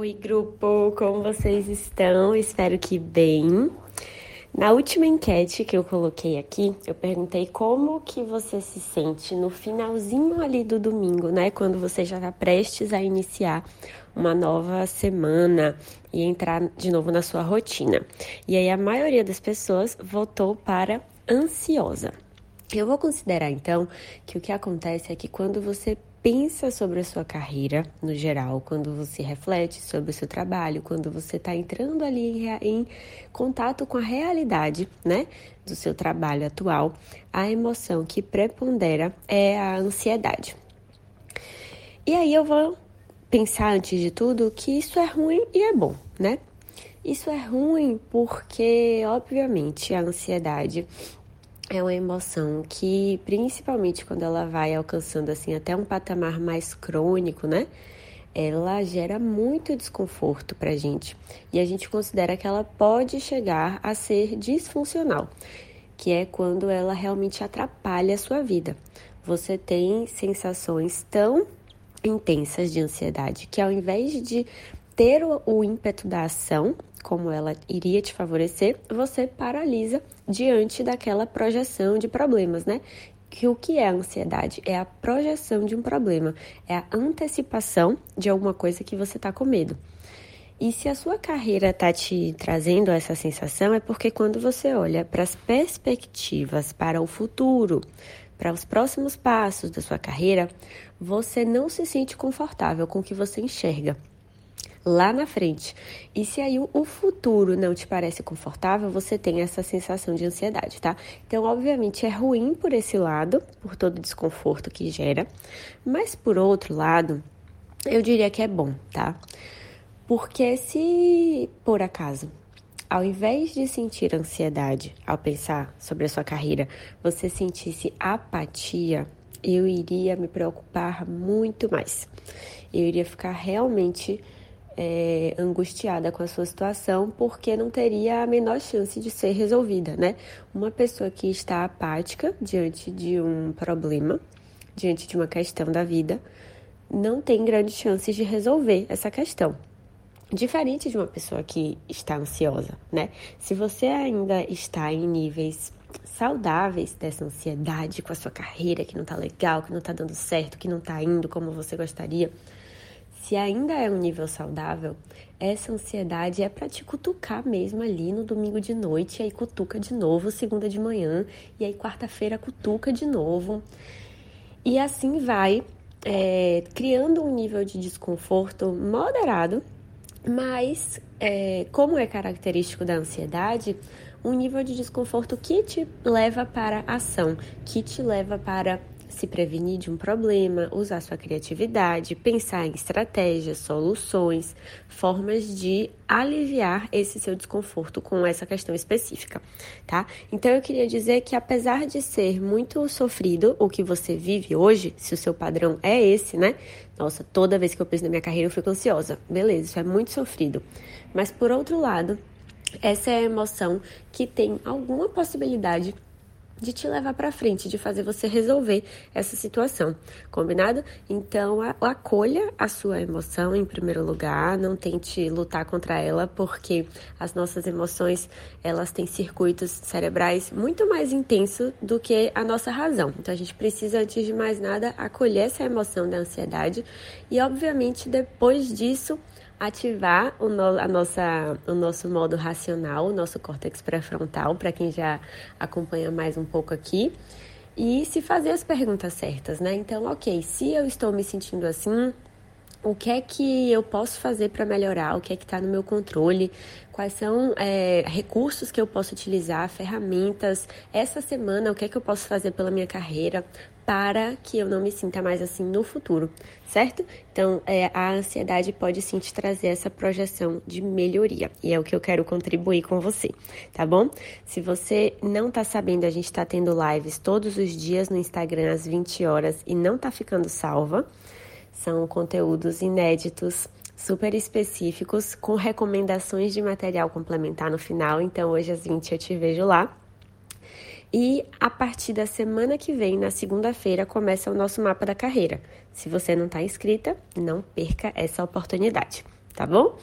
Oi, grupo, como vocês estão? Espero que bem. Na última enquete que eu coloquei aqui, eu perguntei como que você se sente no finalzinho ali do domingo, né? Quando você já está prestes a iniciar uma nova semana e entrar de novo na sua rotina. E aí a maioria das pessoas votou para ansiosa. Eu vou considerar então que o que acontece é que quando você pensa sobre a sua carreira no geral, quando você reflete sobre o seu trabalho, quando você está entrando ali em, em, contato com a realidade, né, do seu trabalho atual, a emoção que prepondera é a ansiedade. E aí eu vou pensar antes de tudo que isso é ruim e é bom, né? Isso é ruim porque, obviamente, a ansiedade é uma emoção que, principalmente quando ela vai alcançando assim até um patamar mais crônico, né? Ela gera muito desconforto pra gente. E a gente considera que ela pode chegar a ser disfuncional, que é quando ela realmente atrapalha a sua vida. Você tem sensações tão intensas de ansiedade que ao invés de ter o, o ímpeto da ação, como ela iria te favorecer, você paralisa diante daquela projeção de problemas, né? Que o que é a ansiedade? É a projeção de um problema, é a antecipação de alguma coisa que você está com medo. E se a sua carreira está te trazendo essa sensação, é porque quando você olha para as perspectivas, para o futuro, para os próximos passos da sua carreira, você não se sente confortável com o que você enxerga lá na frente. E se aí o futuro não te parece confortável, você tem essa sensação de ansiedade, tá? Então, obviamente, é ruim por esse lado, por todo o desconforto que gera, mas por outro lado, eu diria que é bom, tá? Porque se por acaso ao invés de sentir ansiedade ao pensar sobre a sua carreira, você sentisse apatia, eu iria me preocupar muito mais. Eu iria ficar realmente é, angustiada com a sua situação porque não teria a menor chance de ser resolvida, né? Uma pessoa que está apática diante de um problema, diante de uma questão da vida, não tem grandes chances de resolver essa questão. Diferente de uma pessoa que está ansiosa, né? Se você ainda está em níveis saudáveis dessa ansiedade com a sua carreira que não tá legal, que não tá dando certo, que não tá indo como você gostaria, se ainda é um nível saudável, essa ansiedade é para te cutucar mesmo ali no domingo de noite, aí cutuca de novo segunda de manhã, e aí quarta-feira cutuca de novo. E assim vai é, criando um nível de desconforto moderado mas, é, como é característico da ansiedade, um nível de desconforto que te leva para ação, que te leva para se prevenir de um problema, usar sua criatividade, pensar em estratégias, soluções, formas de aliviar esse seu desconforto com essa questão específica, tá? Então eu queria dizer que apesar de ser muito sofrido o que você vive hoje, se o seu padrão é esse, né? Nossa, toda vez que eu penso na minha carreira eu fico ansiosa. Beleza, isso é muito sofrido. Mas por outro lado, essa é a emoção que tem alguma possibilidade de te levar para frente, de fazer você resolver essa situação, combinado? Então, acolha a sua emoção em primeiro lugar, não tente lutar contra ela, porque as nossas emoções, elas têm circuitos cerebrais muito mais intensos do que a nossa razão. Então, a gente precisa, antes de mais nada, acolher essa emoção da ansiedade e, obviamente, depois disso, ativar o, no, a nossa, o nosso modo racional, o nosso córtex pré-frontal, para quem já acompanha mais um pouco aqui, e se fazer as perguntas certas, né? Então, ok, se eu estou me sentindo assim, o que é que eu posso fazer para melhorar, o que é que está no meu controle, quais são é, recursos que eu posso utilizar, ferramentas. Essa semana, o que é que eu posso fazer pela minha carreira para que eu não me sinta mais assim no futuro, certo? Então, é, a ansiedade pode sim te trazer essa projeção de melhoria e é o que eu quero contribuir com você, tá bom? Se você não tá sabendo, a gente tá tendo lives todos os dias no Instagram às 20 horas e não tá ficando salva. São conteúdos inéditos, super específicos, com recomendações de material complementar no final. Então, hoje às 20 eu te vejo lá. E a partir da semana que vem, na segunda-feira, começa o nosso mapa da carreira. Se você não está inscrita, não perca essa oportunidade, tá bom?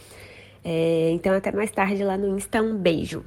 É, então até mais tarde lá no Insta. Um beijo!